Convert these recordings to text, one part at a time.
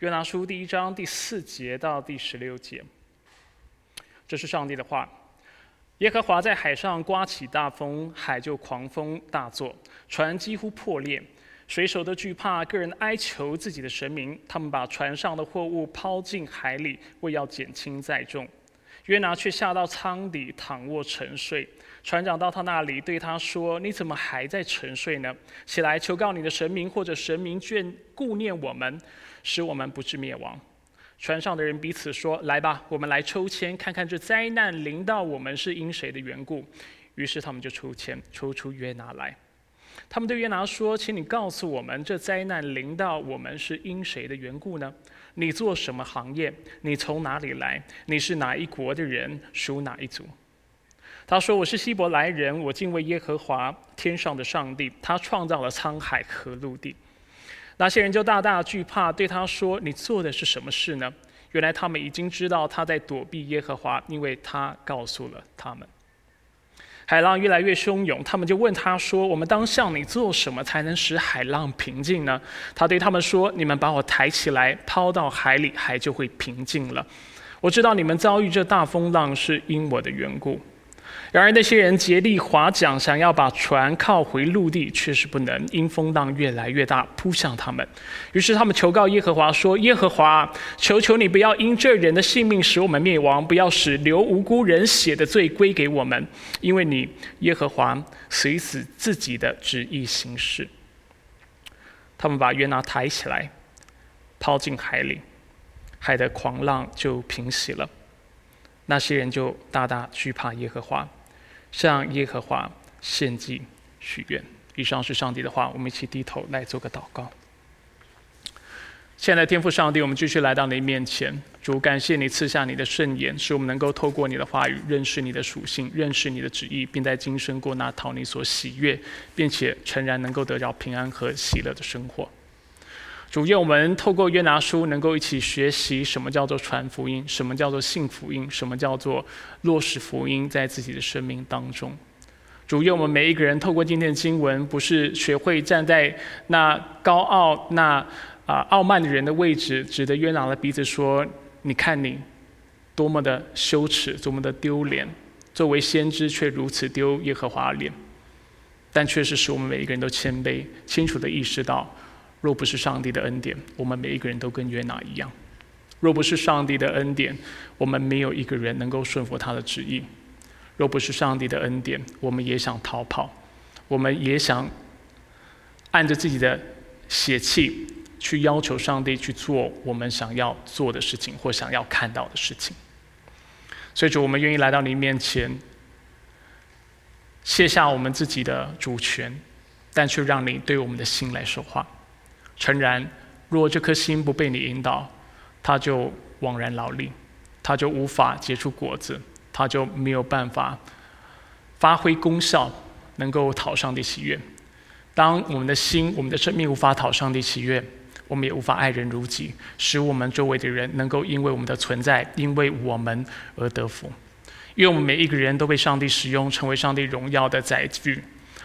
约拿书第一章第四节到第十六节，这是上帝的话。耶和华在海上刮起大风，海就狂风大作，船几乎破裂，水手都惧怕，个人哀求自己的神明。他们把船上的货物抛进海里，为要减轻载重。约拿却下到舱底躺卧沉睡。船长到他那里，对他说：“你怎么还在沉睡呢？起来求告你的神明，或者神明眷顾念我们，使我们不致灭亡。”船上的人彼此说：“来吧，我们来抽签，看看这灾难临到我们是因谁的缘故。”于是他们就抽签，抽出约拿来。他们对约拿说：“请你告诉我们，这灾难临到我们是因谁的缘故呢？你做什么行业？你从哪里来？你是哪一国的人？属哪一族？”他说：“我是希伯来人，我敬畏耶和华天上的上帝，他创造了沧海和陆地。”那些人就大大惧怕，对他说：“你做的是什么事呢？”原来他们已经知道他在躲避耶和华，因为他告诉了他们。海浪越来越汹涌，他们就问他说：“我们当向你做什么，才能使海浪平静呢？”他对他们说：“你们把我抬起来，抛到海里，海就会平静了。我知道你们遭遇这大风浪是因我的缘故。”然而那些人竭力划桨，想要把船靠回陆地，却是不能，因风浪越来越大，扑向他们。于是他们求告耶和华说：“耶和华，求求你不要因这人的性命使我们灭亡，不要使流无辜人血的罪归给我们，因为你耶和华随死自己的旨意行事。”他们把约拿抬起来，抛进海里，海的狂浪就平息了。那些人就大大惧怕耶和华。向耶和华献祭许愿。以上是上帝的话，我们一起低头来做个祷告。现在天父上帝，我们继续来到你面前，主感谢你赐下你的圣言，使我们能够透过你的话语认识你的属性，认识你的旨意，并在今生过那讨你所喜悦，并且诚然能够得到平安和喜乐的生活。主愿我们透过约拿书，能够一起学习什么叫做传福音，什么叫做信福音，什么叫做落实福音在自己的生命当中。主愿我们每一个人透过今天的经文，不是学会站在那高傲、那啊傲慢的人的位置，指着约拿的鼻子说：“你看你多么的羞耻，多么的丢脸，作为先知却如此丢耶和华脸。”但确实使我们每一个人都谦卑，清楚的意识到。若不是上帝的恩典，我们每一个人都跟约拿一样；若不是上帝的恩典，我们没有一个人能够顺服他的旨意；若不是上帝的恩典，我们也想逃跑，我们也想按着自己的血气去要求上帝去做我们想要做的事情或想要看到的事情。所以，主，我们愿意来到你面前，卸下我们自己的主权，但却让你对我们的心来说话。诚然，若这颗心不被你引导，它就枉然劳力，它就无法结出果子，它就没有办法发挥功效，能够讨上帝喜悦。当我们的心、我们的生命无法讨上帝喜悦，我们也无法爱人如己，使我们周围的人能够因为我们的存在，因为我们而得福。因为我们每一个人都被上帝使用，成为上帝荣耀的载具，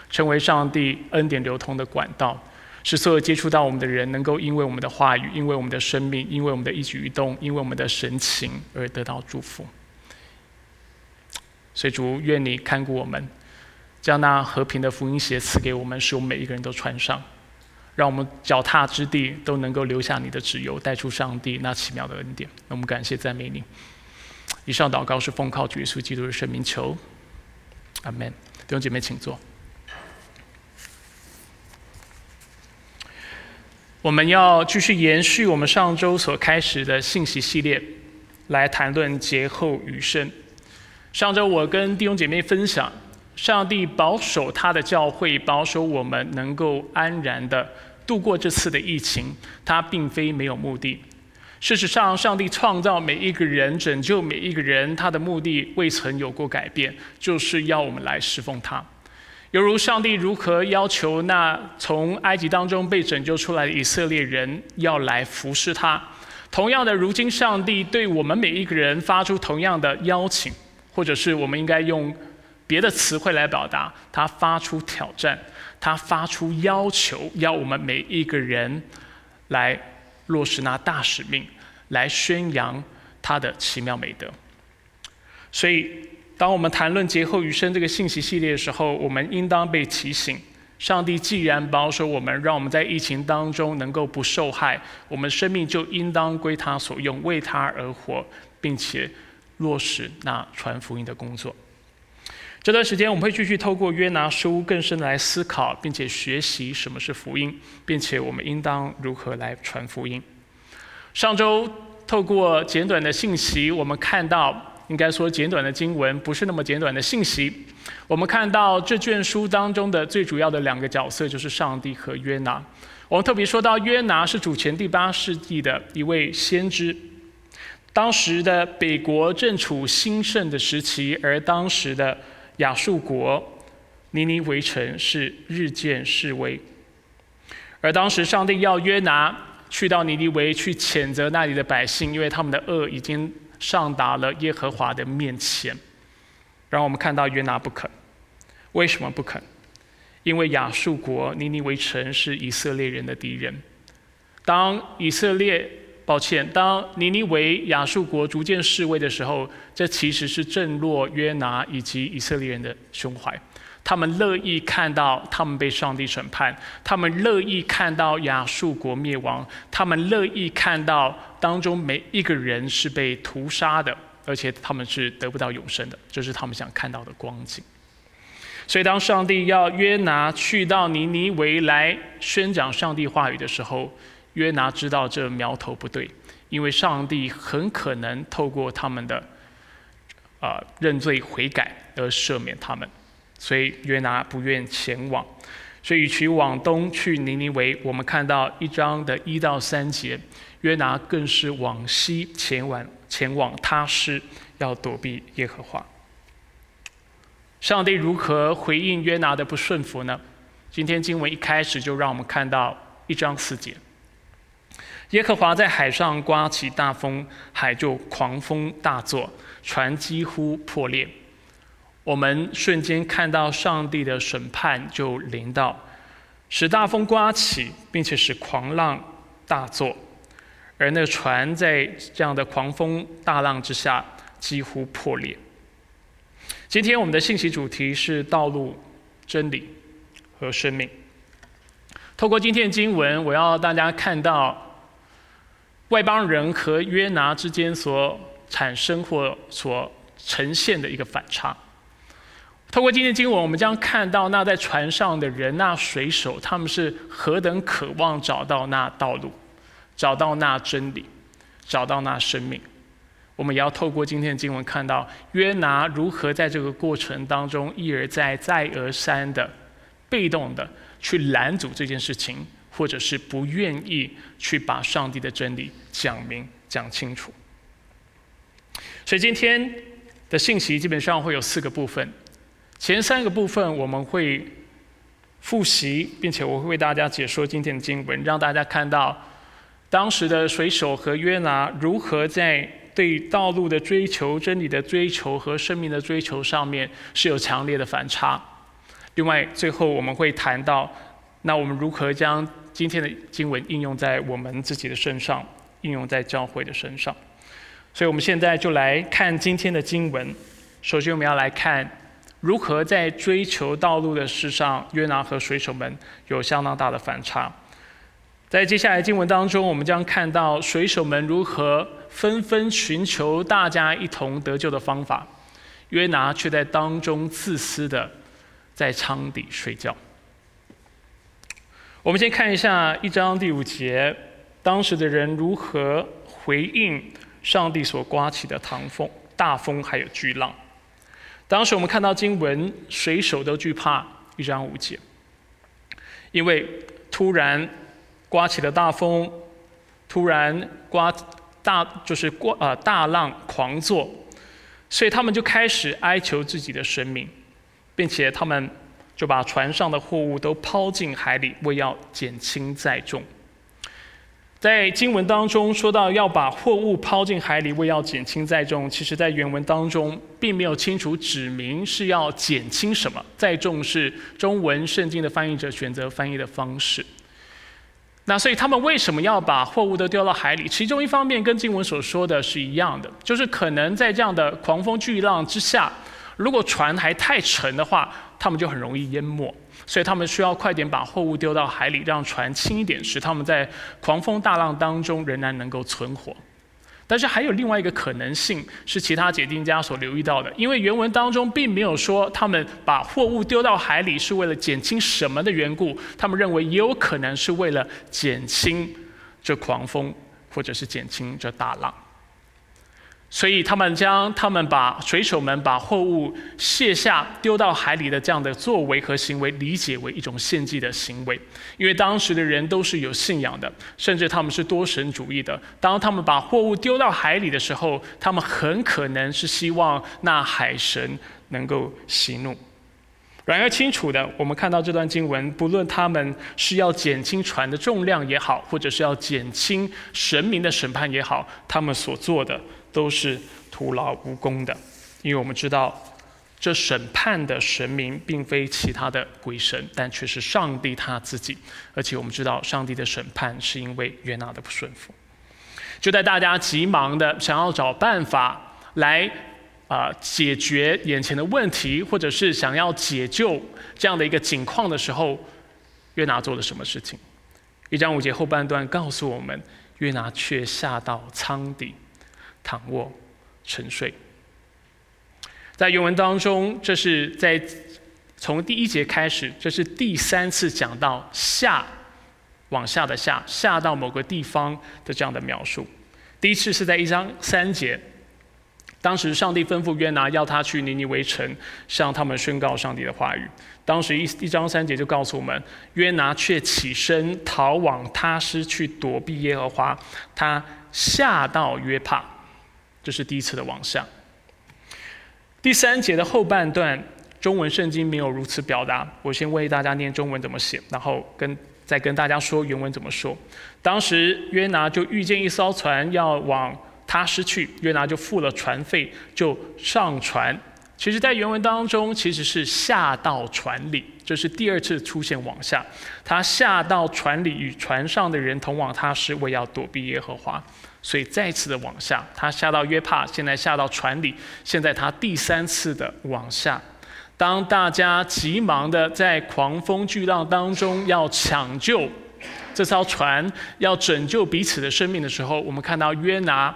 成为上帝恩典流通的管道。使所有接触到我们的人，能够因为我们的话语，因为我们的生命，因为我们的一举一动，因为我们的神情而得到祝福。所以主愿你看顾我们，将那和平的福音鞋赐给我们，使我们每一个人都穿上，让我们脚踏之地都能够留下你的旨由，带出上帝那奇妙的恩典。那我们感谢赞美你。以上祷告是奉靠主耶稣基督的圣名求，阿门。弟兄姐妹，请坐。我们要继续延续我们上周所开始的信息系列，来谈论劫后余生。上周我跟弟兄姐妹分享，上帝保守他的教会，保守我们能够安然的度过这次的疫情，他并非没有目的。事实上，上帝创造每一个人，拯救每一个人，他的目的未曾有过改变，就是要我们来侍奉他。犹如上帝如何要求那从埃及当中被拯救出来的以色列人要来服侍他，同样的，如今上帝对我们每一个人发出同样的邀请，或者是我们应该用别的词汇来表达，他发出挑战，他发出要求，要我们每一个人来落实那大使命，来宣扬他的奇妙美德。所以，当我们谈论劫后余生这个信息系列的时候，我们应当被提醒：上帝既然保守我们，让我们在疫情当中能够不受害，我们生命就应当归他所用，为他而活，并且落实那传福音的工作。这段时间，我们会继续透过约拿书更深的来思考，并且学习什么是福音，并且我们应当如何来传福音。上周透过简短的信息，我们看到，应该说简短的经文不是那么简短的信息。我们看到这卷书当中的最主要的两个角色就是上帝和约拿。我们特别说到约拿是主前第八世纪的一位先知，当时的北国正处兴盛的时期，而当时的亚述国尼尼围城是日渐式微，而当时上帝要约拿去到尼尼微去谴责那里的百姓，因为他们的恶已经上达了耶和华的面前。然后我们看到约拿不肯，为什么不肯？因为亚述国尼尼微城是以色列人的敌人。当以色列抱歉，当尼尼维亚述国逐渐示威的时候，这其实是震落约拿以及以色列人的胸怀。他们乐意看到他们被上帝审判，他们乐意看到亚述国灭亡，他们乐意看到当中每一个人是被屠杀的，而且他们是得不到永生的，这是他们想看到的光景。所以，当上帝要约拿去到尼尼维来宣讲上帝话语的时候，约拿知道这苗头不对，因为上帝很可能透过他们的啊认罪悔改而赦免他们，所以约拿不愿前往。所以与其往东去尼尼维，我们看到一章的一到三节，约拿更是往西前往前往他施，要躲避耶和华。上帝如何回应约拿的不顺服呢？今天经文一开始就让我们看到一章四节。耶和华在海上刮起大风，海就狂风大作，船几乎破裂。我们瞬间看到上帝的审判就临到，使大风刮起，并且使狂浪大作，而那船在这样的狂风大浪之下几乎破裂。今天我们的信息主题是道路、真理和生命。透过今天的经文，我要大家看到。外邦人和约拿之间所产生或所呈现的一个反差。透过今天经文，我们将看到那在船上的人，那水手，他们是何等渴望找到那道路，找到那真理，找到那生命。我们也要透过今天的经文，看到约拿如何在这个过程当中一而再、再而三的被动的去拦阻这件事情。或者是不愿意去把上帝的真理讲明、讲清楚。所以今天的信息基本上会有四个部分，前三个部分我们会复习，并且我会为大家解说今天的经文，让大家看到当时的水手和约拿如何在对道路的追求、真理的追求和生命的追求上面是有强烈的反差。另外，最后我们会谈到，那我们如何将今天的经文应用在我们自己的身上，应用在教会的身上，所以我们现在就来看今天的经文。首先，我们要来看如何在追求道路的事上，约拿和水手们有相当大的反差。在接下来经文当中，我们将看到水手们如何纷纷寻求大家一同得救的方法，约拿却在当中自私的在舱底睡觉。我们先看一下一章第五节，当时的人如何回应上帝所刮起的唐风、大风还有巨浪。当时我们看到经文，水手都惧怕一张无解，因为突然刮起了大风，突然刮大就是刮呃大浪狂作，所以他们就开始哀求自己的神明，并且他们。就把船上的货物都抛进海里，为要减轻载重。在经文当中说到要把货物抛进海里，为要减轻载重，其实在原文当中并没有清楚指明是要减轻什么。载重是中文圣经的翻译者选择翻译的方式。那所以他们为什么要把货物都丢到海里？其中一方面跟经文所说的是一样的，就是可能在这样的狂风巨浪之下，如果船还太沉的话，他们就很容易淹没。所以他们需要快点把货物丢到海里，让船轻一点，使他们在狂风大浪当中仍然能够存活。但是还有另外一个可能性，是其他解经家所留意到的，因为原文当中并没有说他们把货物丢到海里是为了减轻什么的缘故，他们认为也有可能是为了减轻这狂风，或者是减轻这大浪。所以他们将他们把水手们把货物卸下丢到海里的这样的作为和行为理解为一种献祭的行为，因为当时的人都是有信仰的，甚至他们是多神主义的。当他们把货物丢到海里的时候，他们很可能是希望那海神能够息怒。然而清楚的，我们看到这段经文，不论他们是要减轻船的重量也好，或者是要减轻神明的审判也好，他们所做的。都是徒劳无功的，因为我们知道，这审判的神明并非其他的鬼神，但却是上帝他自己。而且我们知道，上帝的审判是因为约拿的不顺服。就在大家急忙的想要找办法来啊解决眼前的问题，或者是想要解救这样的一个境况的时候，约拿做了什么事情？一章五节后半段告诉我们，约拿却下到舱底。躺卧沉睡，在原文当中，这是在从第一节开始，这是第三次讲到下往下的下下到某个地方的这样的描述。第一次是在一章三节，当时上帝吩咐约拿要他去尼尼微城，向他们宣告上帝的话语。当时一一章三节就告诉我们，约拿却起身逃往他师去躲避耶和华，他下到约帕。这是第一次的往下。第三节的后半段，中文圣经没有如此表达。我先为大家念中文怎么写，然后跟再跟大家说原文怎么说。当时约拿就遇见一艘船要往他失去，约拿就付了船费，就上船。其实，在原文当中，其实是下到船里，这是第二次出现往下。他下到船里，与船上的人同往他失，为要躲避耶和华。所以再次的往下，他下到约帕，现在下到船里，现在他第三次的往下。当大家急忙的在狂风巨浪当中要抢救这艘船，要拯救彼此的生命的时候，我们看到约拿，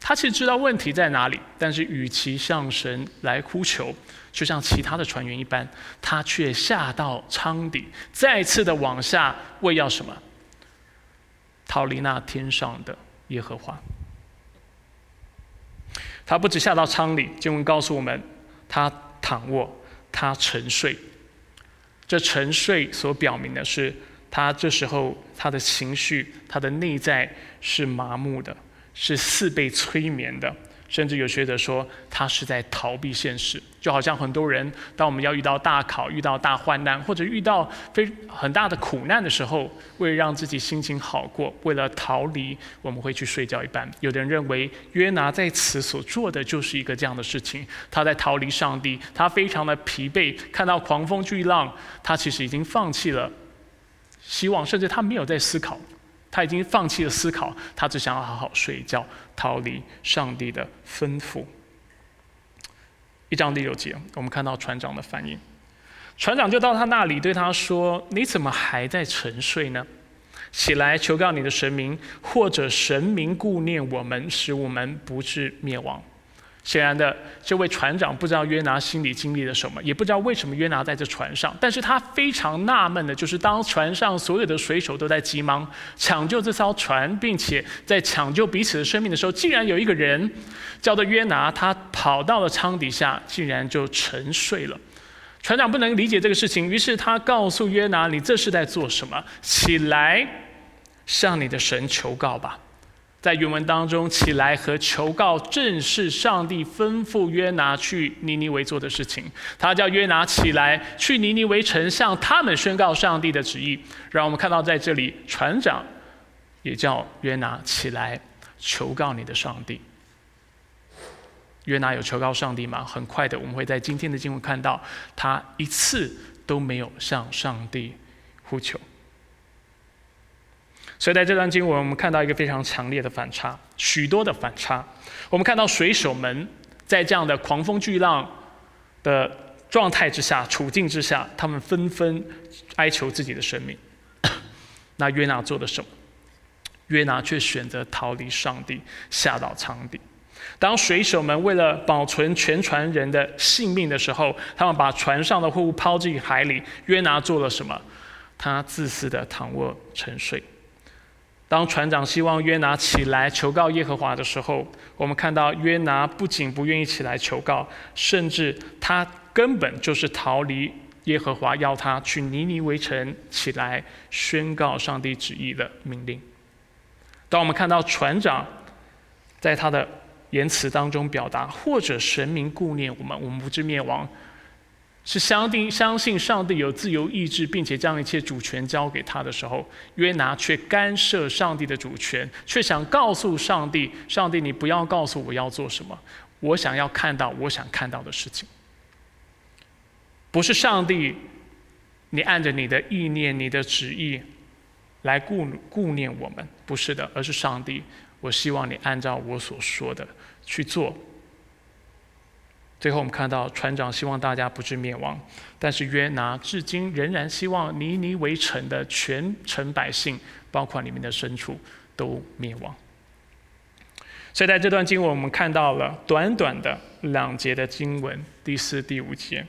他其实知道问题在哪里，但是与其向神来呼求，就像其他的船员一般，他却下到舱底，再次的往下，为要什么？逃离那天上的。耶和华，他不止下到舱里，经文告诉我们，他躺卧，他沉睡。这沉睡所表明的是，他这时候他的情绪，他的内在是麻木的，是似被催眠的。甚至有学者说，他是在逃避现实，就好像很多人，当我们要遇到大考、遇到大患难，或者遇到非很大的苦难的时候，为了让自己心情好过，为了逃离，我们会去睡觉一般。有的人认为，约拿在此所做的就是一个这样的事情，他在逃离上帝，他非常的疲惫，看到狂风巨浪，他其实已经放弃了希望，甚至他没有在思考。他已经放弃了思考，他只想要好好睡觉，逃离上帝的吩咐。一章第六节，我们看到船长的反应，船长就到他那里对他说：“你怎么还在沉睡呢？起来求告你的神明，或者神明顾念我们，使我们不致灭亡。”显然的，这位船长不知道约拿心里经历了什么，也不知道为什么约拿在这船上。但是他非常纳闷的，就是当船上所有的水手都在急忙抢救这艘船，并且在抢救彼此的生命的时候，竟然有一个人叫做约拿，他跑到了舱底下，竟然就沉睡了。船长不能理解这个事情，于是他告诉约拿：“你这是在做什么？起来，向你的神求告吧。”在原文当中，起来和求告正是上帝吩咐约拿去尼尼微做的事情。他叫约拿起来去尼尼微城，向他们宣告上帝的旨意。让我们看到，在这里，船长也叫约拿起来求告你的上帝。约拿有求告上帝吗？很快的，我们会在今天的经文看到，他一次都没有向上帝呼求。所以在这段经文，我们看到一个非常强烈的反差，许多的反差。我们看到水手们在这样的狂风巨浪的状态之下、处境之下，他们纷纷哀求自己的生命。那约拿做了什么？约拿却选择逃离上帝，下到舱底。当水手们为了保存全船人的性命的时候，他们把船上的货物抛进海里。约拿做了什么？他自私的躺卧沉睡。当船长希望约拿起来求告耶和华的时候，我们看到约拿不仅不愿意起来求告，甚至他根本就是逃离耶和华要他去尼尼微城起来宣告上帝旨意的命令。当我们看到船长在他的言辞当中表达，或者神明顾念我们，我们不致灭亡。是相定相信上帝有自由意志，并且将一切主权交给他的时候，约拿却干涉上帝的主权，却想告诉上帝：上帝，你不要告诉我要做什么，我想要看到我想看到的事情。不是上帝，你按着你的意念、你的旨意来顾顾念我们，不是的，而是上帝，我希望你按照我所说的去做。最后，我们看到船长希望大家不致灭亡，但是约拿至今仍然希望尼尼围城的全城百姓，包括里面的牲畜，都灭亡。所以在这段经文，我们看到了短短的两节的经文，第四、第五节，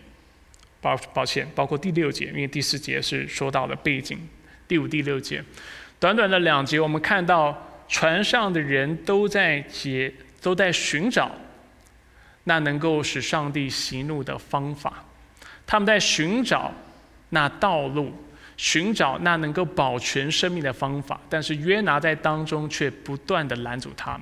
抱抱歉，包括第六节，因为第四节是说到了背景。第五、第六节，短短的两节，我们看到船上的人都在解，都在寻找。那能够使上帝息怒的方法，他们在寻找那道路，寻找那能够保全生命的方法。但是约拿在当中却不断的拦阻他们。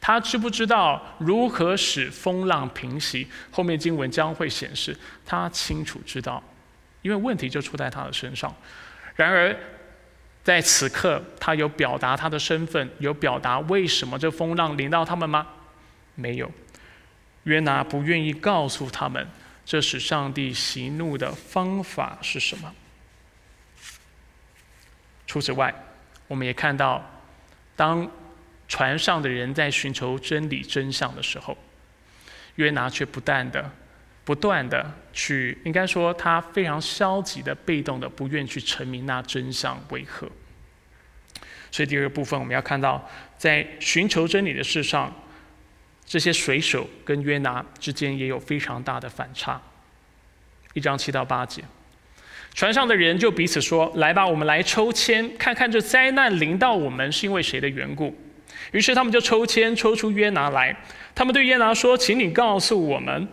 他知不知道如何使风浪平息？后面经文将会显示，他清楚知道，因为问题就出在他的身上。然而在此刻，他有表达他的身份，有表达为什么这风浪临到他们吗？没有。约拿不愿意告诉他们，这使上帝息怒的方法是什么。除此外，我们也看到，当船上的人在寻求真理真相的时候，约拿却不断的、不断的去，应该说他非常消极的、被动的，不愿去证明那真相为何。所以第二个部分，我们要看到，在寻求真理的事上。这些水手跟约拿之间也有非常大的反差。一章七到八节，船上的人就彼此说：“来吧，我们来抽签，看看这灾难临到我们是因为谁的缘故。”于是他们就抽签，抽出约拿来。他们对约拿说：“请你告诉我们，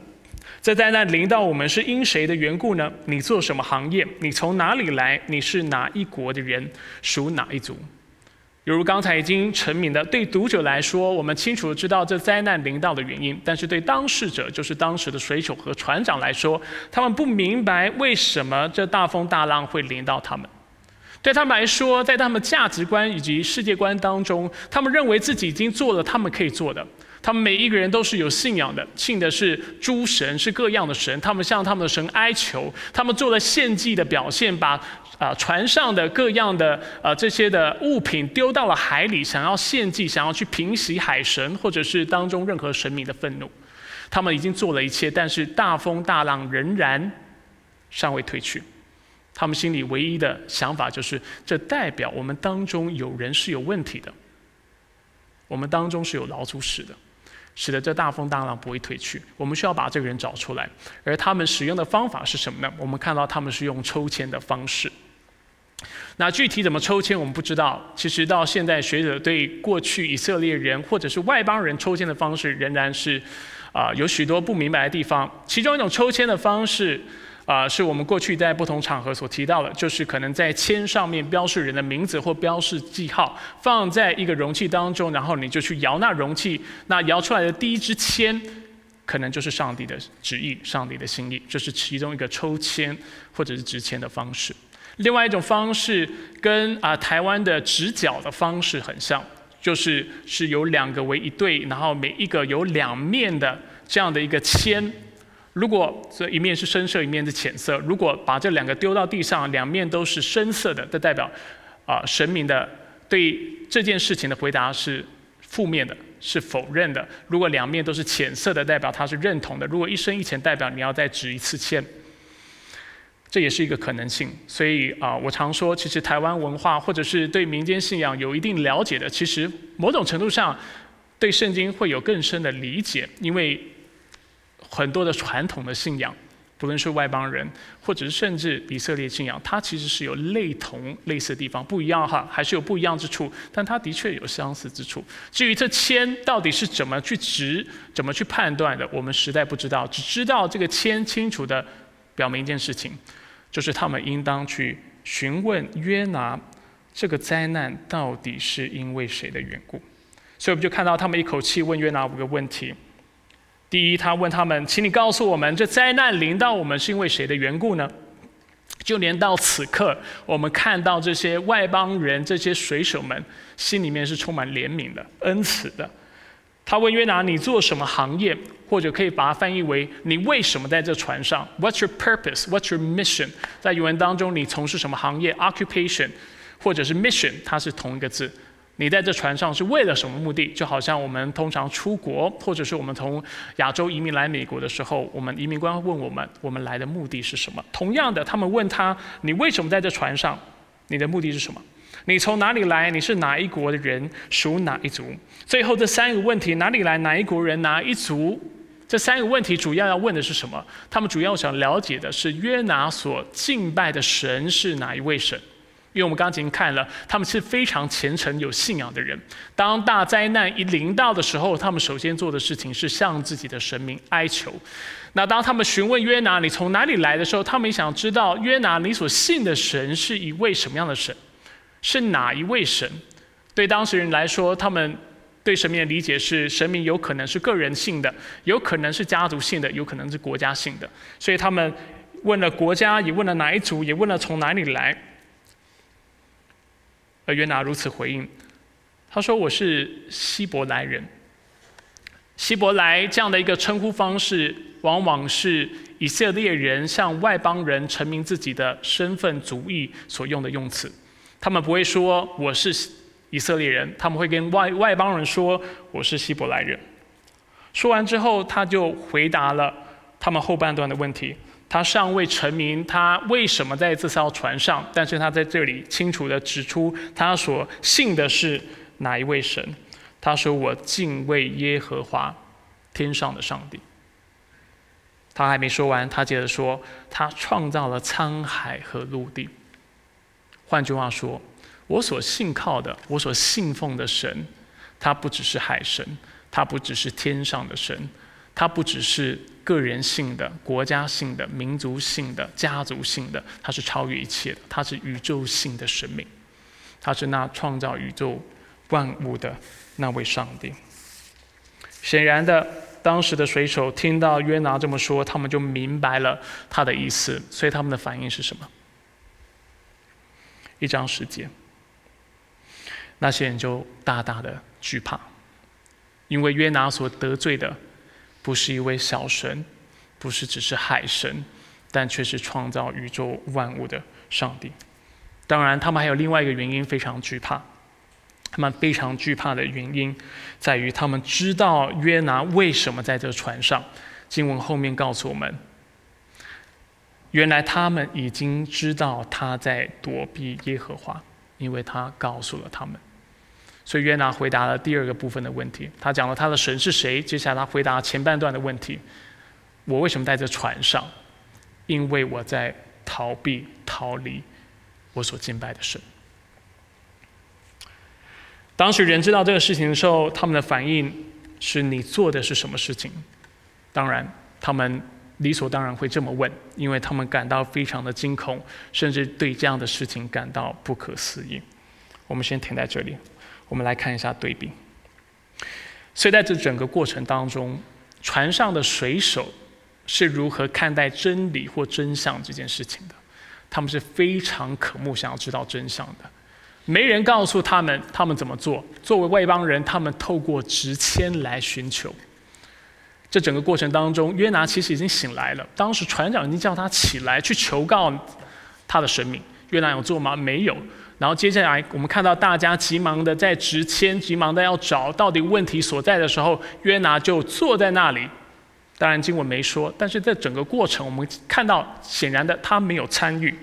这灾难临到我们是因谁的缘故呢？你做什么行业？你从哪里来？你是哪一国的人？属哪一族？”比如刚才已经成名的，对读者来说，我们清楚的知道这灾难临到的原因；但是对当事者，就是当时的水手和船长来说，他们不明白为什么这大风大浪会临到他们。对他们来说，在他们价值观以及世界观当中，他们认为自己已经做了他们可以做的。他们每一个人都是有信仰的，信的是诸神，是各样的神。他们向他们的神哀求，他们做了献祭的表现，把。啊，船上的各样的呃这些的物品丢到了海里，想要献祭，想要去平息海神或者是当中任何神明的愤怒。他们已经做了一切，但是大风大浪仍然尚未退去。他们心里唯一的想法就是：这代表我们当中有人是有问题的，我们当中是有老鼠屎的，使得这大风大浪不会退去。我们需要把这个人找出来。而他们使用的方法是什么呢？我们看到他们是用抽签的方式。那具体怎么抽签，我们不知道。其实到现在，学者对过去以色列人或者是外邦人抽签的方式，仍然是啊有许多不明白的地方。其中一种抽签的方式啊，是我们过去在不同场合所提到的，就是可能在签上面标示人的名字或标示记号，放在一个容器当中，然后你就去摇那容器，那摇出来的第一支签，可能就是上帝的旨意、上帝的心意。这是其中一个抽签或者是执签的方式。另外一种方式跟啊台湾的直角的方式很像，就是是由两个为一对，然后每一个有两面的这样的一个签。如果这一面是深色，一面是浅色，如果把这两个丢到地上，两面都是深色的，这代表啊神明的对这件事情的回答是负面的，是否认的。如果两面都是浅色的，代表他是认同的；如果一深一浅，代表你要再指一次欠。这也是一个可能性。所以啊，我常说，其实台湾文化或者是对民间信仰有一定了解的，其实某种程度上对圣经会有更深的理解，因为很多的传统的信仰。不论是外邦人，或者是甚至以色列信仰，它其实是有类同类似的地方，不一样哈，还是有不一样之处，但它的确有相似之处。至于这签到底是怎么去值、怎么去判断的，我们实在不知道，只知道这个签清楚的表明一件事情，就是他们应当去询问约拿，这个灾难到底是因为谁的缘故。所以我们就看到他们一口气问约拿五个问题。第一，他问他们：“请你告诉我们，这灾难临到我们是因为谁的缘故呢？”就连到此刻，我们看到这些外邦人、这些水手们，心里面是充满怜悯的、恩慈的。他问约拿：“你做什么行业？”或者可以把它翻译为：“你为什么在这船上？”What's your purpose? What's your mission? 在原文当中，你从事什么行业？Occupation，或者是 mission，它是同一个字。你在这船上是为了什么目的？就好像我们通常出国，或者是我们从亚洲移民来美国的时候，我们移民官问我们，我们来的目的是什么？同样的，他们问他，你为什么在这船上？你的目的是什么？你从哪里来？你是哪一国的人？属哪一族？最后这三个问题，哪里来？哪一国人？哪一族？这三个问题主要要问的是什么？他们主要想了解的是约拿所敬拜的神是哪一位神？因为我们刚刚已经看了，他们是非常虔诚、有信仰的人。当大灾难一临到的时候，他们首先做的事情是向自己的神明哀求。那当他们询问约拿你从哪里来的时候，他们也想知道约拿你所信的神是一位什么样的神，是哪一位神？对当事人来说，他们对神明的理解是神明有可能是个人性的，有可能是家族性的，有可能是国家性的。所以他们问了国家，也问了哪一族，也问了从哪里来。而约拿如此回应，他说：“我是希伯来人。希伯来这样的一个称呼方式，往往是以色列人向外邦人陈明自己的身份族裔所用的用词。他们不会说我是以色列人，他们会跟外外邦人说我是希伯来人。说完之后，他就回答了他们后半段的问题。”他尚未成名，他为什么在这艘船上？但是他在这里清楚地指出，他所信的是哪一位神？他说：“我敬畏耶和华，天上的上帝。”他还没说完，他接着说：“他创造了沧海和陆地。”换句话说，我所信靠的，我所信奉的神，他不只是海神，他不只是天上的神。它不只是个人性的、国家性的、民族性的、家族性的，它是超越一切的，它是宇宙性的生命，它是那创造宇宙万物的那位上帝。显然的，当时的水手听到约拿这么说，他们就明白了他的意思，所以他们的反应是什么？一张时间，那些人就大大的惧怕，因为约拿所得罪的。不是一位小神，不是只是海神，但却是创造宇宙万物的上帝。当然，他们还有另外一个原因非常惧怕。他们非常惧怕的原因，在于他们知道约拿为什么在这船上。经文后面告诉我们，原来他们已经知道他在躲避耶和华，因为他告诉了他们。所以约拿回答了第二个部分的问题，他讲了他的神是谁。接下来他回答前半段的问题：我为什么待在船上？因为我在逃避、逃离我所敬拜的神。当时人知道这个事情的时候，他们的反应是你做的是什么事情？当然，他们理所当然会这么问，因为他们感到非常的惊恐，甚至对这样的事情感到不可思议。我们先停在这里。我们来看一下对比。所以在这整个过程当中，船上的水手是如何看待真理或真相这件事情的？他们是非常渴慕想要知道真相的。没人告诉他们他们怎么做。作为外邦人，他们透过直签来寻求。这整个过程当中，约拿其实已经醒来了。当时船长已经叫他起来去求告他的神明。约拿有做吗？没有。然后接下来我们看到大家急忙的在执签，急忙的要找到底问题所在的时候，约拿就坐在那里。当然经文没说，但是在整个过程，我们看到显然的他没有参与，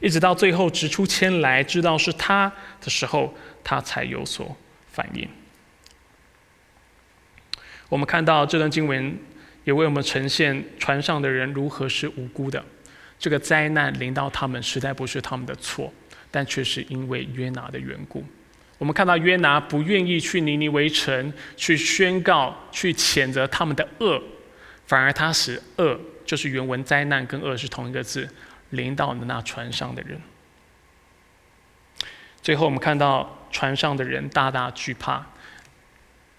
一直到最后执出签来，知道是他的时候，他才有所反应。我们看到这段经文也为我们呈现船上的人如何是无辜的，这个灾难临到他们，实在不是他们的错，但却是因为约拿的缘故。我们看到约拿不愿意去尼尼微城去宣告、去谴责他们的恶。反而他使恶，就是原文灾难跟恶是同一个字，临到的那船上的人。最后我们看到船上的人大大惧怕。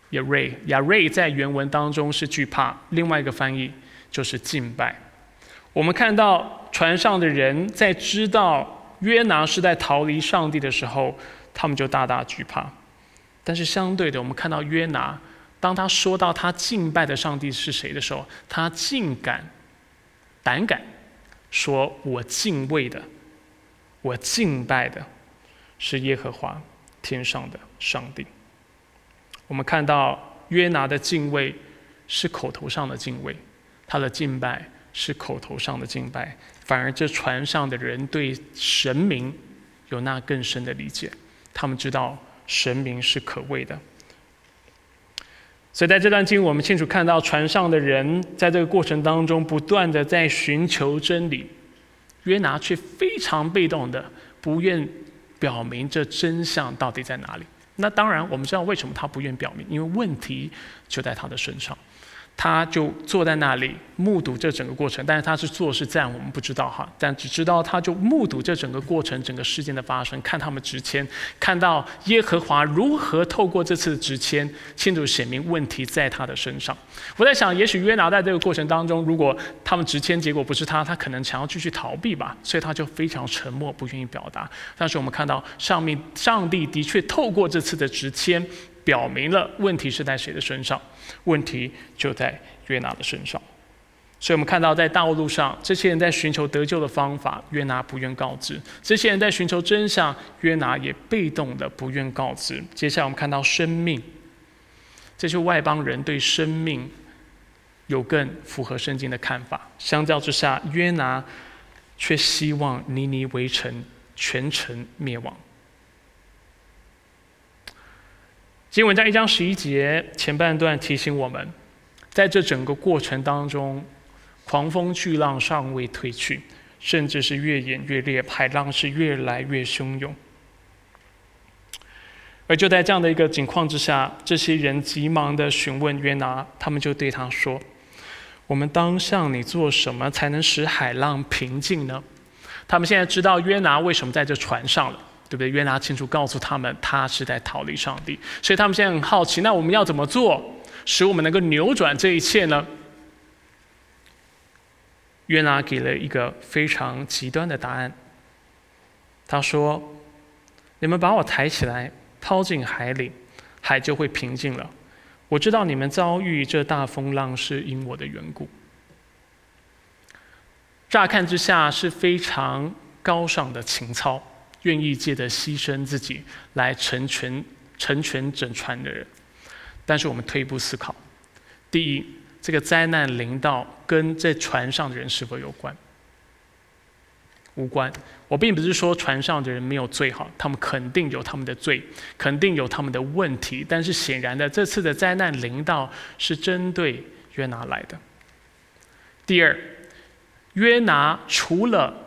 亚瑞，亚瑞在原文当中是惧怕，另外一个翻译就是敬拜。我们看到船上的人在知道约拿是在逃离上帝的时候，他们就大大惧怕。但是相对的，我们看到约拿。当他说到他敬拜的上帝是谁的时候，他竟敢、胆敢说：“我敬畏的、我敬拜的，是耶和华天上的上帝。”我们看到约拿的敬畏是口头上的敬畏，他的敬拜是口头上的敬拜，反而这船上的人对神明有那更深的理解，他们知道神明是可畏的。所以在这段经，我们清楚看到船上的人在这个过程当中不断的在寻求真理，约拿却非常被动的不愿表明这真相到底在哪里。那当然，我们知道为什么他不愿表明，因为问题就在他的身上。他就坐在那里目睹这整个过程，但是他是坐是站，我们不知道哈。但只知道他就目睹这整个过程、整个事件的发生，看他们执签，看到耶和华如何透过这次的执签，清楚显明问题在他的身上。我在想，也许约拿在这个过程当中，如果他们执签结果不是他，他可能想要继续逃避吧，所以他就非常沉默，不愿意表达。但是我们看到上面，上帝的确透过这次的执签。表明了问题是在谁的身上？问题就在约拿的身上。所以我们看到，在道路上，这些人在寻求得救的方法，约拿不愿告知；这些人在寻求真相，约拿也被动的不愿告知。接下来我们看到生命，这些外邦人对生命有更符合圣经的看法。相较之下，约拿却希望尼尼围城全城灭亡。经文在一章十一节前半段提醒我们，在这整个过程当中，狂风巨浪尚未退去，甚至是越演越烈，海浪是越来越汹涌。而就在这样的一个情况之下，这些人急忙的询问约拿，他们就对他说：“我们当向你做什么，才能使海浪平静呢？”他们现在知道约拿为什么在这船上了。对不对？约拿清楚告诉他们，他是在逃离上帝，所以他们现在很好奇。那我们要怎么做，使我们能够扭转这一切呢？约拿给了一个非常极端的答案。他说：“你们把我抬起来，抛进海里，海就会平静了。我知道你们遭遇这大风浪是因我的缘故。”乍看之下是非常高尚的情操。愿意借着牺牲自己来成全、成全整船的人，但是我们退一步思考：第一，这个灾难临到跟在船上的人是否有关？无关。我并不是说船上的人没有罪哈，他们肯定有他们的罪，肯定有他们的问题。但是显然的，这次的灾难临到是针对约拿来的。第二，约拿除了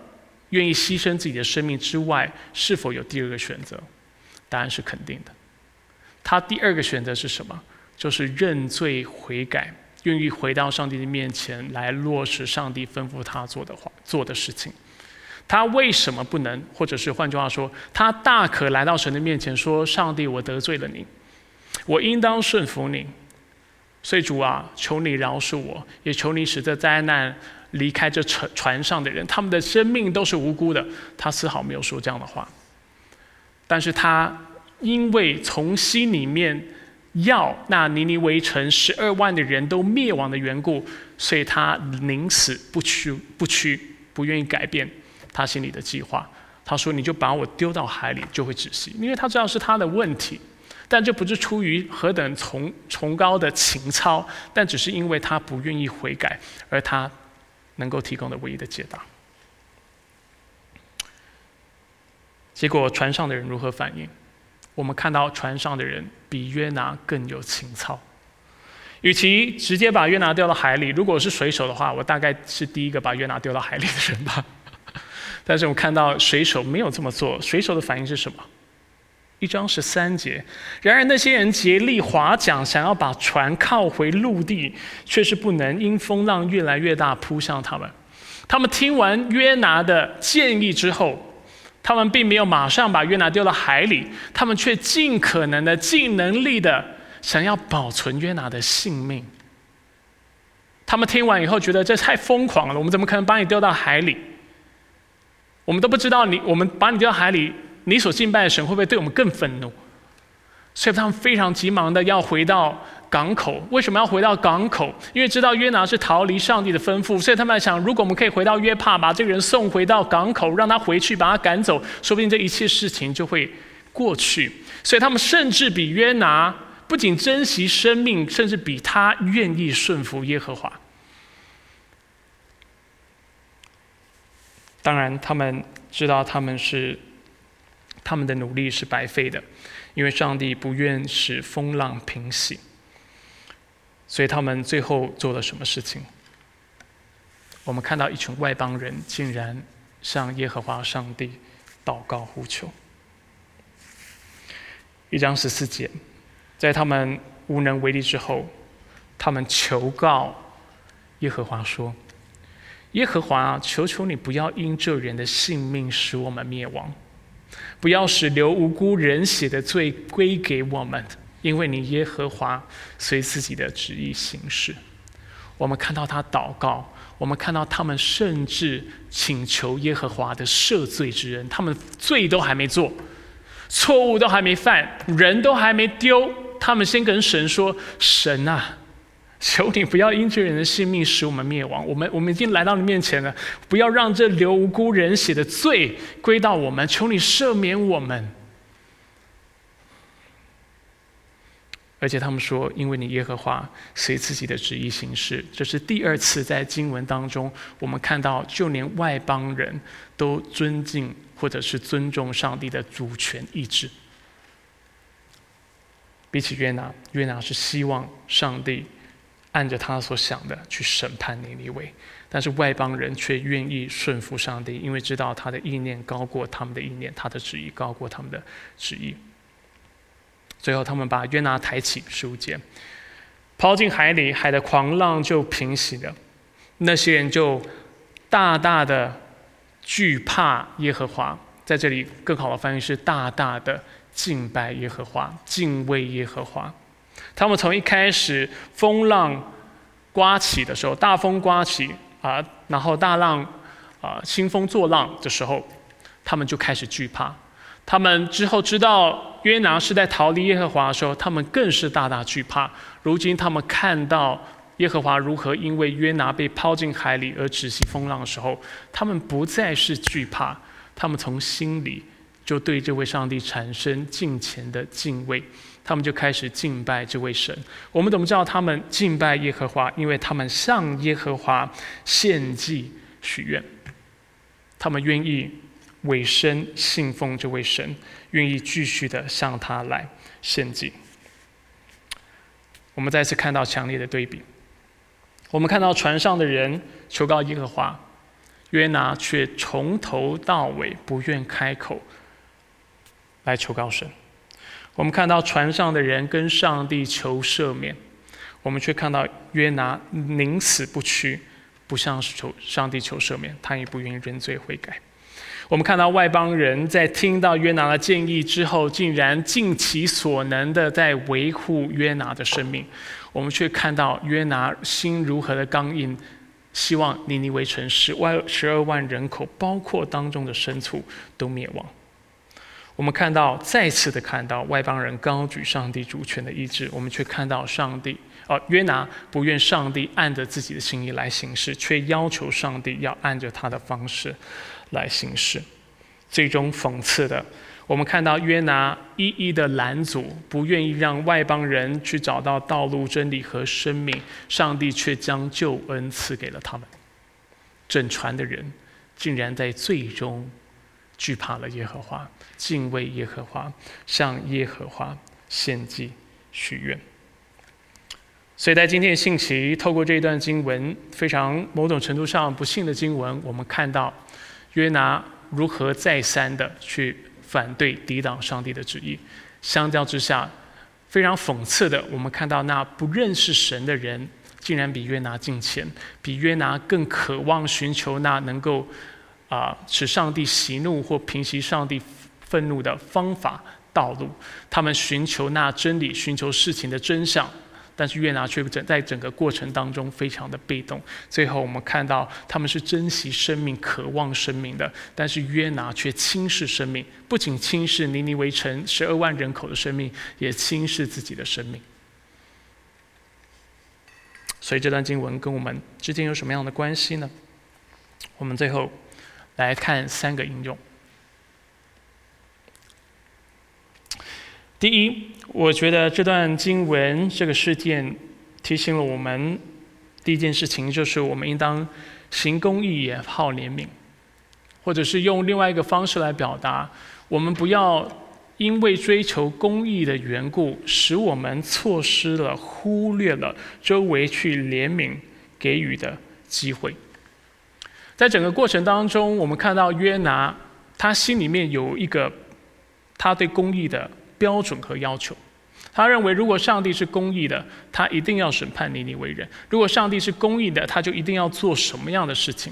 愿意牺牲自己的生命之外，是否有第二个选择？答案是肯定的。他第二个选择是什么？就是认罪悔改，愿意回到上帝的面前来落实上帝吩咐他做的话、做的事情。他为什么不能？或者是换句话说，他大可来到神的面前说：“上帝，我得罪了你，我应当顺服你。所以主啊，求你饶恕我，也求你使这灾难。”离开这船船上的人，他们的生命都是无辜的。他丝毫没有说这样的话，但是他因为从心里面要那尼尼微城十二万的人都灭亡的缘故，所以他宁死不屈不屈，不愿意改变他心里的计划，他说：“你就把我丢到海里，就会窒息。”因为他知道是他的问题，但这不是出于何等崇崇高的情操，但只是因为他不愿意悔改，而他能够提供的唯一的解答。结果船上的人如何反应？我们看到船上的人比约拿更有情操。与其直接把约拿丢到海里，如果是水手的话，我大概是第一个把约拿丢到海里的人吧。但是我们看到水手没有这么做，水手的反应是什么？一章十三节。然而那些人竭力划桨，想要把船靠回陆地，却是不能，因风浪越来越大，扑向他们。他们听完约拿的建议之后，他们并没有马上把约拿丢到海里，他们却尽可能的、尽能力的想要保存约拿的性命。他们听完以后觉得这太疯狂了，我们怎么可能把你丢到海里？我们都不知道你，我们把你丢到海里，你所敬拜的神会不会对我们更愤怒？所以他们非常急忙的要回到港口。为什么要回到港口？因为知道约拿是逃离上帝的吩咐，所以他们想，如果我们可以回到约帕，把这个人送回到港口，让他回去，把他赶走，说不定这一切事情就会过去。所以他们甚至比约拿不仅珍惜生命，甚至比他愿意顺服耶和华。当然，他们知道他们是他们的努力是白费的，因为上帝不愿使风浪平息。所以他们最后做了什么事情？我们看到一群外邦人竟然向耶和华上帝祷告呼求。一章十四节，在他们无能为力之后，他们求告耶和华说。耶和华，求求你不要因这人的性命使我们灭亡，不要使流无辜人血的罪归给我们，因为你耶和华随自己的旨意行事。我们看到他祷告，我们看到他们甚至请求耶和华的赦罪之恩，他们罪都还没做，错误都还没犯，人都还没丢，他们先跟神说：“神啊！” 求你不要因这人的性命使我们灭亡。我们我们已经来到你面前了，不要让这流无辜人血的罪归到我们。求你赦免我们。而且他们说，因为你耶和华随自己的旨意行事，这是第二次在经文当中，我们看到就连外邦人都尊敬或者是尊重上帝的主权意志。比起约拿，约拿是希望上帝。按着他所想的去审判尼尼微，但是外邦人却愿意顺服上帝，因为知道他的意念高过他们的意念，他的旨意高过他们的旨意。最后，他们把约拿抬起十五节，抛进海里，海的狂浪就平息了。那些人就大大的惧怕耶和华，在这里更好的翻译是大大的敬拜耶和华，敬畏耶和华。他们从一开始风浪刮起的时候，大风刮起啊，然后大浪啊，兴风作浪的时候，他们就开始惧怕。他们之后知道约拿是在逃离耶和华的时候，他们更是大大惧怕。如今他们看到耶和华如何因为约拿被抛进海里而止息风浪的时候，他们不再是惧怕，他们从心里就对这位上帝产生敬虔的敬畏。他们就开始敬拜这位神。我们怎么知道他们敬拜耶和华？因为他们向耶和华献祭许愿，他们愿意委身信奉这位神，愿意继续的向他来献祭。我们再次看到强烈的对比。我们看到船上的人求告耶和华，约拿却从头到尾不愿开口来求告神。我们看到船上的人跟上帝求赦免，我们却看到约拿宁死不屈，不向求上帝求赦免，他也不愿意认罪悔改。我们看到外邦人在听到约拿的建议之后，竟然尽其所能的在维护约拿的生命，我们却看到约拿心如何的刚硬，希望尼尼微城十万十二万人口，包括当中的牲畜都灭亡。我们看到，再次的看到外邦人高举上帝主权的意志，我们却看到上帝哦，约拿不愿上帝按着自己的心意来行事，却要求上帝要按着他的方式来行事。最终讽刺的，我们看到约拿一一的拦阻，不愿意让外邦人去找到道路、真理和生命，上帝却将救恩赐给了他们。整船的人竟然在最终惧怕了耶和华，敬畏耶和华，向耶和华献祭许愿。所以在今天的信息，透过这一段经文，非常某种程度上不幸的经文，我们看到约拿如何再三的去反对、抵挡上帝的旨意。相较之下，非常讽刺的，我们看到那不认识神的人，竟然比约拿近前，比约拿更渴望寻求那能够啊使上帝息怒或平息上帝愤怒的方法道路。他们寻求那真理，寻求事情的真相。但是约拿却整在整个过程当中非常的被动。最后我们看到他们是珍惜生命、渴望生命的，但是约拿却轻视生命，不仅轻视尼尼微城十二万人口的生命，也轻视自己的生命。所以这段经文跟我们之间有什么样的关系呢？我们最后来看三个应用。第一，我觉得这段经文这个事件提醒了我们第一件事情，就是我们应当行公义也好怜悯，或者是用另外一个方式来表达，我们不要因为追求公义的缘故，使我们错失了、忽略了周围去怜悯给予的机会。在整个过程当中，我们看到约拿他心里面有一个他对公义的。标准和要求，他认为，如果上帝是公义的，他一定要审判尼尼为人；如果上帝是公义的，他就一定要做什么样的事情。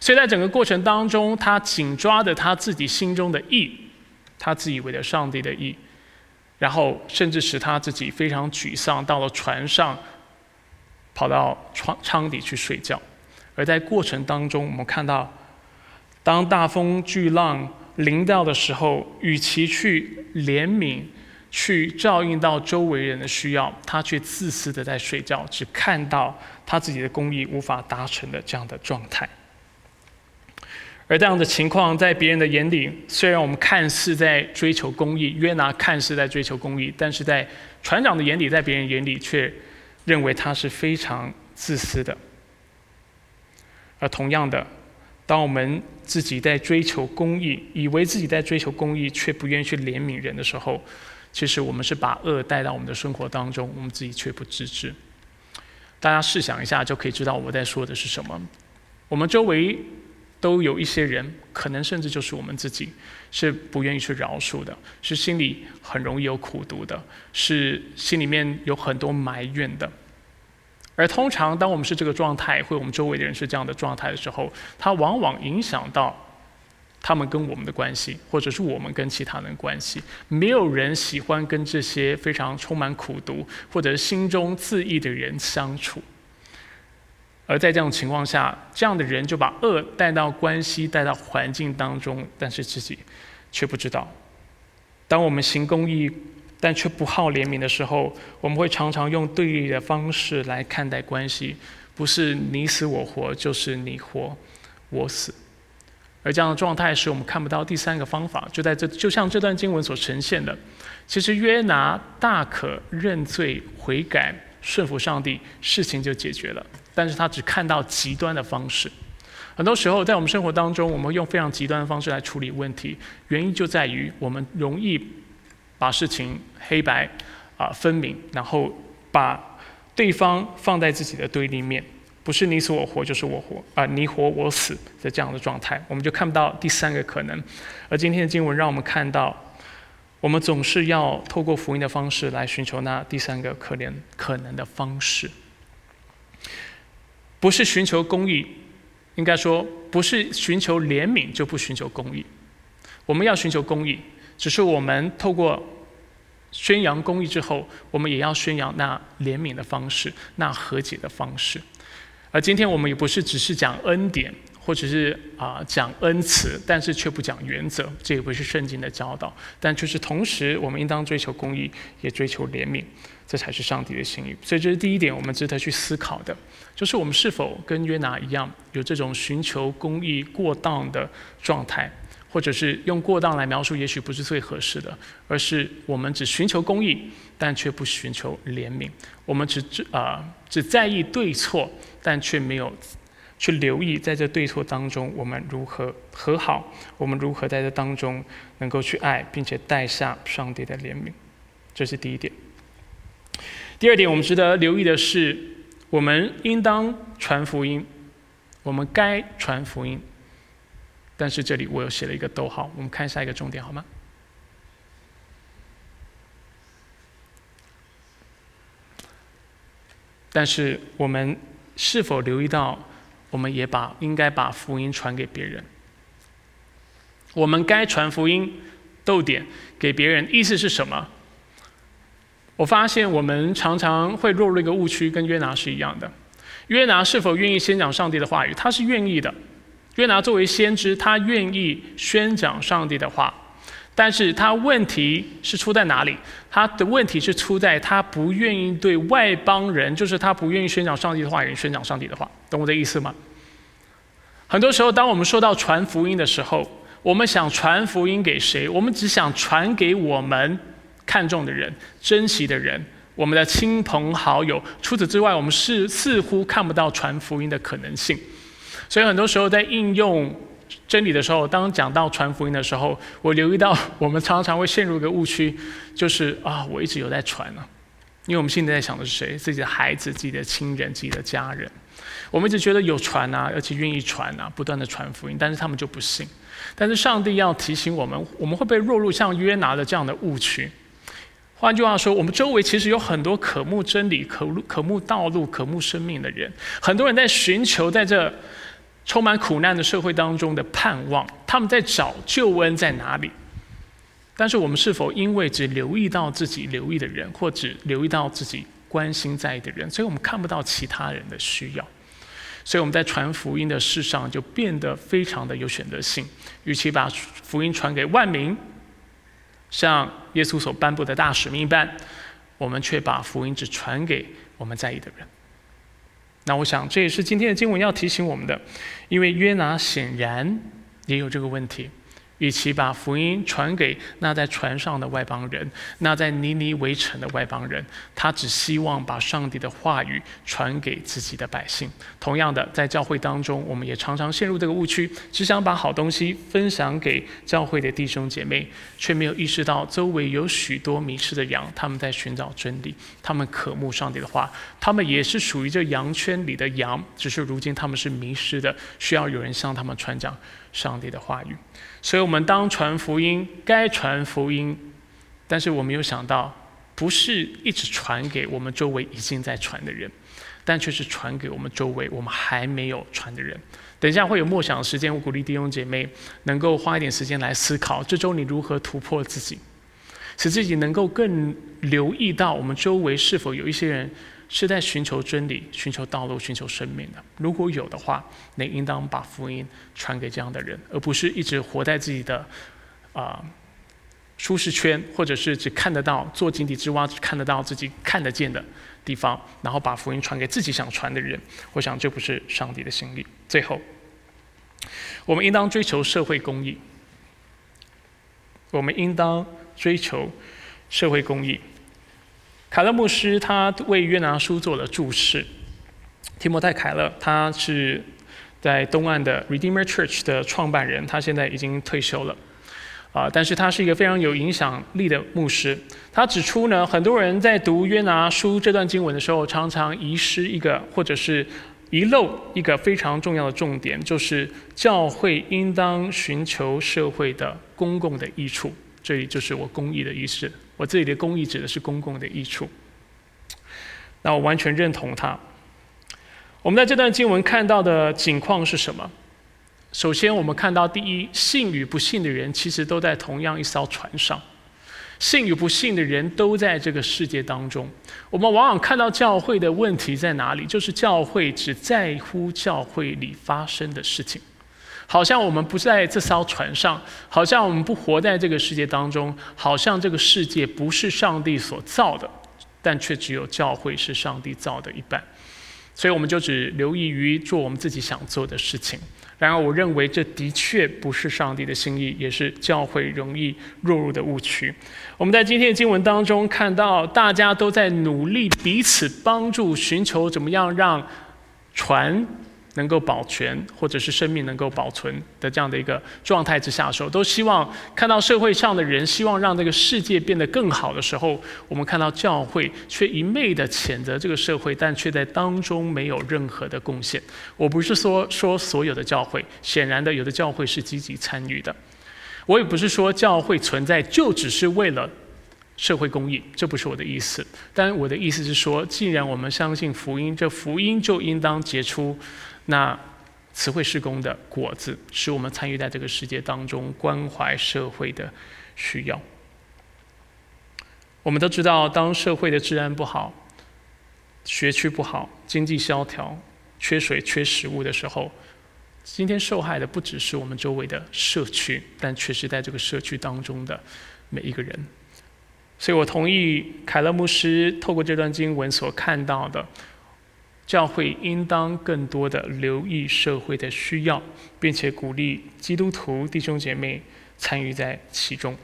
所以在整个过程当中，他紧抓着他自己心中的义，他自以为的上帝的义，然后甚至使他自己非常沮丧，到了船上，跑到窗舱底去睡觉。而在过程当中，我们看到，当大风巨浪。临到的时候，与其去怜悯、去照应到周围人的需要，他却自私的在睡觉，只看到他自己的公益无法达成的这样的状态。而这样的情况，在别人的眼里，虽然我们看似在追求公益，约拿看似在追求公益，但是在船长的眼里，在别人眼里却认为他是非常自私的。而同样的。当我们自己在追求公义，以为自己在追求公义，却不愿意去怜悯人的时候，其实我们是把恶带到我们的生活当中，我们自己却不自知。大家试想一下，就可以知道我在说的是什么。我们周围都有一些人，可能甚至就是我们自己，是不愿意去饶恕的，是心里很容易有苦毒的，是心里面有很多埋怨的。而通常，当我们是这个状态，或我们周围的人是这样的状态的时候，它往往影响到他们跟我们的关系，或者是我们跟其他人关系。没有人喜欢跟这些非常充满苦毒或者心中自意的人相处。而在这种情况下，这样的人就把恶带到关系、带到环境当中，但是自己却不知道。当我们行公义。但却不好怜悯的时候，我们会常常用对立的方式来看待关系，不是你死我活，就是你活我死。而这样的状态使我们看不到第三个方法，就在这，就像这段经文所呈现的，其实约拿大可认罪悔改，顺服上帝，事情就解决了。但是他只看到极端的方式。很多时候在我们生活当中，我们用非常极端的方式来处理问题，原因就在于我们容易。把事情黑白啊分明，然后把对方放在自己的对立面，不是你死我活，就是我活啊，你活我死的这样的状态，我们就看不到第三个可能。而今天的经文让我们看到，我们总是要透过福音的方式来寻求那第三个可怜可能的方式，不是寻求公义，应该说不是寻求怜悯就不寻求公义，我们要寻求公义。只是我们透过宣扬公义之后，我们也要宣扬那怜悯的方式，那和解的方式。而今天我们也不是只是讲恩典，或者是啊讲恩慈，但是却不讲原则，这也不是圣经的教导。但就是同时，我们应当追求公义，也追求怜悯，这才是上帝的心意。所以这是第一点，我们值得去思考的，就是我们是否跟约拿一样，有这种寻求公义过当的状态。或者是用过当来描述，也许不是最合适的，而是我们只寻求公义，但却不寻求怜悯；我们只只啊只在意对错，但却没有去留意在这对错当中我们如何和好，我们如何在这当中能够去爱，并且带下上帝的怜悯。这是第一点。第二点，我们值得留意的是，我们应当传福音，我们该传福音。但是这里我又写了一个逗号，我们看下一个重点好吗？但是我们是否留意到，我们也把应该把福音传给别人？我们该传福音，逗点给别人，意思是什么？我发现我们常常会落入一个误区，跟约拿是一样的。约拿是否愿意先讲上帝的话语？他是愿意的。约拿作为先知，他愿意宣讲上帝的话，但是他问题是出在哪里？他的问题是出在他不愿意对外邦人，就是他不愿意宣讲上帝的话，人宣讲上帝的话，懂我的意思吗？很多时候，当我们说到传福音的时候，我们想传福音给谁？我们只想传给我们看重的人、珍惜的人、我们的亲朋好友。除此之外，我们是似乎看不到传福音的可能性。所以很多时候在应用真理的时候，当讲到传福音的时候，我留意到我们常常会陷入一个误区，就是啊，我一直有在传呢，因为我们现在在想的是谁？自己的孩子、自己的亲人、自己的家人。我们一直觉得有传啊，而且愿意传啊，不断的传福音，但是他们就不信。但是上帝要提醒我们，我们会被落入像约拿的这样的误区。换句话说，我们周围其实有很多渴慕真理、渴渴慕道路、渴慕生命的人，很多人在寻求在这。充满苦难的社会当中的盼望，他们在找救恩在哪里？但是我们是否因为只留意到自己留意的人，或只留意到自己关心在意的人，所以我们看不到其他人的需要？所以我们在传福音的事上就变得非常的有选择性。与其把福音传给万民，像耶稣所颁布的大使命一般，我们却把福音只传给我们在意的人。那我想，这也是今天的经文要提醒我们的，因为约拿显然也有这个问题。与其把福音传给那在船上的外邦人，那在尼尼围城的外邦人，他只希望把上帝的话语传给自己的百姓。同样的，在教会当中，我们也常常陷入这个误区，只想把好东西分享给教会的弟兄姐妹，却没有意识到周围有许多迷失的羊，他们在寻找真理，他们渴慕上帝的话，他们也是属于这羊圈里的羊，只是如今他们是迷失的，需要有人向他们传讲。上帝的话语，所以我们当传福音，该传福音，但是我没有想到，不是一直传给我们周围已经在传的人，但却是传给我们周围我们还没有传的人。等一下会有默想时间，我鼓励弟兄姐妹能够花一点时间来思考，这周你如何突破自己，使自己能够更留意到我们周围是否有一些人。是在寻求真理、寻求道路、寻求生命的。如果有的话，那应当把福音传给这样的人，而不是一直活在自己的啊舒适圈，或者是只看得到做井底之蛙，只看得到自己看得见的地方，然后把福音传给自己想传的人。我想这不是上帝的心意。最后，我们应当追求社会公义。我们应当追求社会公义。凯勒牧师他为约拿书做了注释。提摩太·凯勒，他是在东岸的 Redeemer Church 的创办人，他现在已经退休了，啊，但是他是一个非常有影响力的牧师。他指出呢，很多人在读约拿书这段经文的时候，常常遗失一个或者是遗漏一个非常重要的重点，就是教会应当寻求社会的公共的益处。这里就是我公益的意思。我这里的公益指的是公共的益处。那我完全认同他。我们在这段经文看到的景况是什么？首先，我们看到第一，信与不信的人其实都在同样一艘船上。信与不信的人都在这个世界当中。我们往往看到教会的问题在哪里？就是教会只在乎教会里发生的事情。好像我们不在这艘船上，好像我们不活在这个世界当中，好像这个世界不是上帝所造的，但却只有教会是上帝造的一半。所以我们就只留意于做我们自己想做的事情。然而，我认为这的确不是上帝的心意，也是教会容易落入的误区。我们在今天的经文当中看到，大家都在努力彼此帮助，寻求怎么样让船。能够保全，或者是生命能够保存的这样的一个状态之下的时候，都希望看到社会上的人希望让这个世界变得更好的时候，我们看到教会却一昧的谴责这个社会，但却在当中没有任何的贡献。我不是说说所有的教会，显然的有的教会是积极参与的。我也不是说教会存在就只是为了社会公益，这不是我的意思。但我的意思是说，既然我们相信福音，这福音就应当结出。那词汇施工的果子，使我们参与在这个世界当中，关怀社会的需要。我们都知道，当社会的治安不好、学区不好、经济萧条、缺水、缺食物的时候，今天受害的不只是我们周围的社区，但却是在这个社区当中的每一个人。所以我同意凯勒牧师透过这段经文所看到的。教会应当更多的留意社会的需要，并且鼓励基督徒弟兄姐妹参与在其中。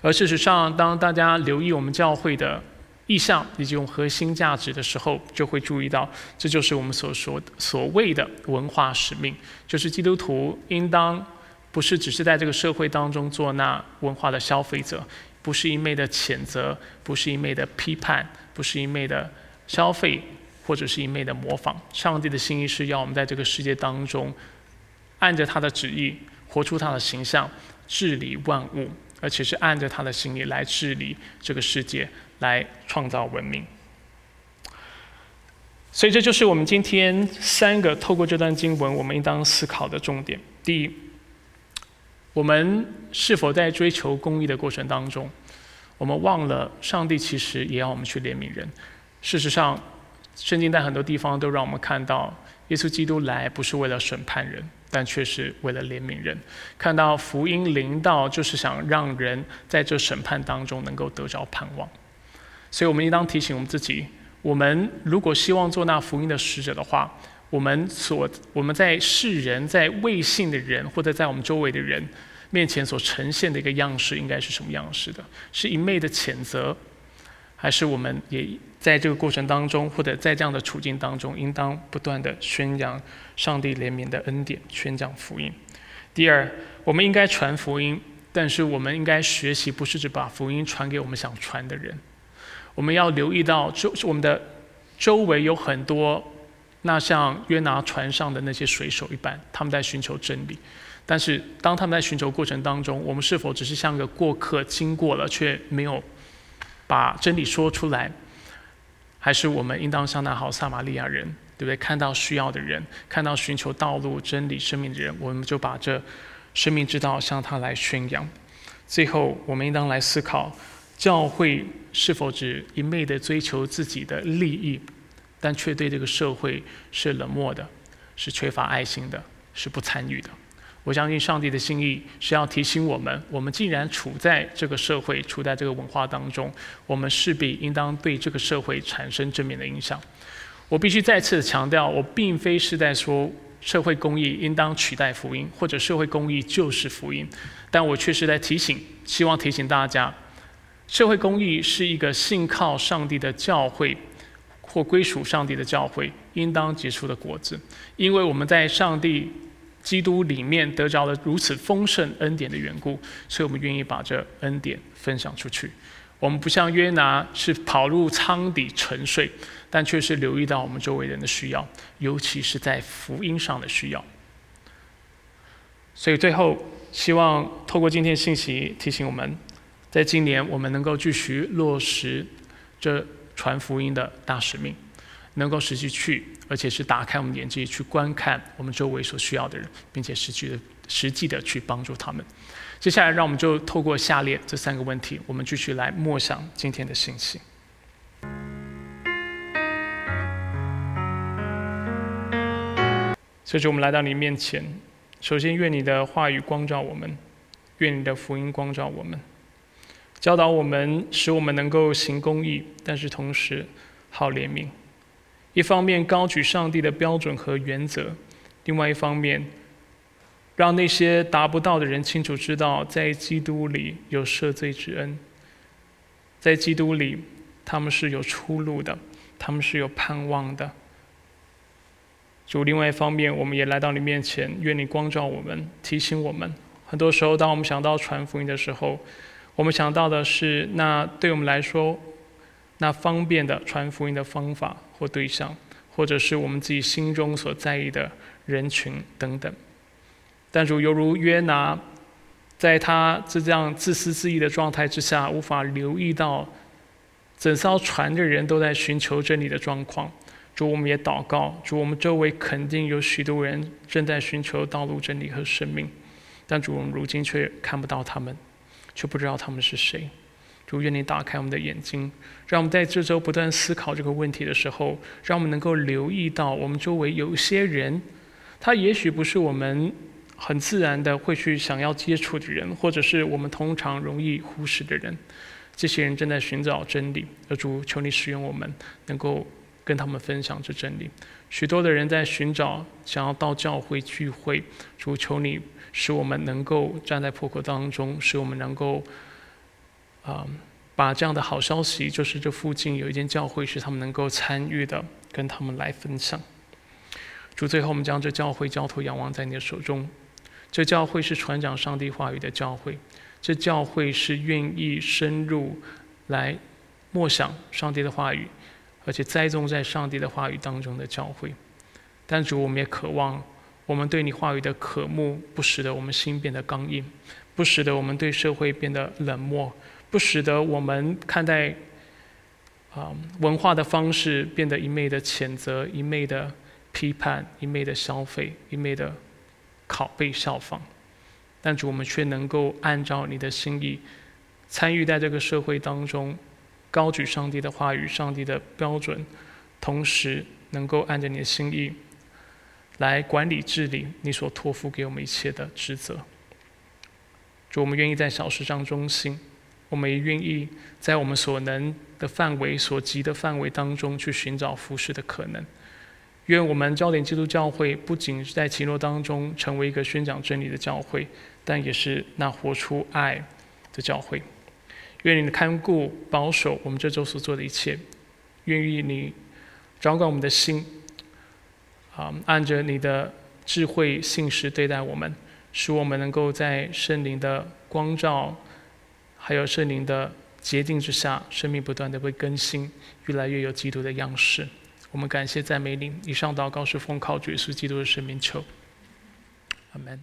而事实上，当大家留意我们教会的意向以及我们核心价值的时候，就会注意到，这就是我们所说的所谓的文化使命，就是基督徒应当不是只是在这个社会当中做那文化的消费者，不是一昧的谴责，不是一昧的批判，不是一昧的消费。或者是一昧的模仿，上帝的心意是要我们在这个世界当中，按着他的旨意活出他的形象，治理万物，而且是按着他的心意来治理这个世界，来创造文明。所以这就是我们今天三个透过这段经文，我们应当思考的重点。第一，我们是否在追求公义的过程当中，我们忘了上帝其实也要我们去怜悯人？事实上。圣经在很多地方都让我们看到，耶稣基督来不是为了审判人，但却是为了怜悯人。看到福音临到，就是想让人在这审判当中能够得着盼望。所以，我们应当提醒我们自己：我们如果希望做那福音的使者的话，我们所我们在世人、在未信的人，或者在我们周围的人面前所呈现的一个样式，应该是什么样式的？是一昧的谴责，还是我们也？在这个过程当中，或者在这样的处境当中，应当不断的宣扬上帝怜悯的恩典，宣讲福音。第二，我们应该传福音，但是我们应该学习，不是只把福音传给我们想传的人。我们要留意到周我们的周围有很多，那像约拿船上的那些水手一般，他们在寻求真理。但是当他们在寻求过程当中，我们是否只是像个过客经过了，却没有把真理说出来？还是我们应当像那好撒玛利亚人，对不对？看到需要的人，看到寻求道路、真理、生命的人，我们就把这生命之道向他来宣扬。最后，我们应当来思考：教会是否只一昧的追求自己的利益，但却对这个社会是冷漠的，是缺乏爱心的，是不参与的？我相信上帝的心意是要提醒我们：我们既然处在这个社会、处在这个文化当中，我们势必应当对这个社会产生正面的影响。我必须再次强调，我并非是在说社会公益应当取代福音，或者社会公益就是福音，但我却是在提醒，希望提醒大家，社会公益是一个信靠上帝的教会或归属上帝的教会应当结出的果子，因为我们在上帝。基督里面得着了如此丰盛恩典的缘故，所以我们愿意把这恩典分享出去。我们不像约拿是跑入舱底沉睡，但却是留意到我们周围人的需要，尤其是在福音上的需要。所以最后，希望透过今天信息提醒我们，在今年我们能够继续落实这传福音的大使命。能够实际去，而且是打开我们眼界去观看我们周围所需要的人，并且实际的、实际的去帮助他们。接下来，让我们就透过下列这三个问题，我们继续来默想今天的信息。随着，我们来到你面前，首先愿你的话语光照我们，愿你的福音光照我们，教导我们，使我们能够行公义，但是同时好怜悯。一方面高举上帝的标准和原则，另外一方面，让那些达不到的人清楚知道，在基督里有赦罪之恩，在基督里他们是有出路的，他们是有盼望的。主，另外一方面，我们也来到你面前，愿你光照我们，提醒我们。很多时候，当我们想到传福音的时候，我们想到的是那对我们来说那方便的传福音的方法或对象，或者是我们自己心中所在意的人群等等。但主犹如约拿，在他这样自私自利的状态之下，无法留意到整艘船的人都在寻求真理的状况。主，我们也祷告。主，我们周围肯定有许多人正在寻求道路、真理和生命，但主，我们如今却看不到他们，却不知道他们是谁。主，愿你打开我们的眼睛，让我们在这周不断思考这个问题的时候，让我们能够留意到我们周围有些人，他也许不是我们很自然的会去想要接触的人，或者是我们通常容易忽视的人。这些人正在寻找真理，而主，求你使用我们，能够。跟他们分享这真理，许多的人在寻找，想要到教会聚会。主求你使我们能够站在破口当中，使我们能够啊，把这样的好消息，就是这附近有一间教会是他们能够参与的，跟他们来分享。主，最后我们将这教会交托仰望在你的手中。这教会是传讲上帝话语的教会，这教会是愿意深入来默想上帝的话语。而且栽种在上帝的话语当中的教会，但主，我们也渴望我们对你话语的渴慕，不使得我们心变得刚硬，不使得我们对社会变得冷漠，不使得我们看待啊文化的方式变得一昧的谴责、一昧的批判、一昧的消费、一昧的拷贝效仿。但主，我们却能够按照你的心意，参与在这个社会当中。高举上帝的话语、上帝的标准，同时能够按着你的心意来管理治理你所托付给我们一切的职责。主，我们愿意在小事上忠心，我们愿意在我们所能的范围、所及的范围当中去寻找服侍的可能。愿我们焦点基督教会不仅是在奇诺当中成为一个宣讲真理的教会，但也是那活出爱的教会。愿你看顾、保守我们这周所做的一切，愿意你掌管我们的心，啊，按着你的智慧、信实对待我们，使我们能够在圣灵的光照，还有圣灵的洁净之下，生命不断的被更新，越来越有基督的样式。我们感谢赞美你。以上祷告是奉靠主耶稣基督的圣名求，阿门。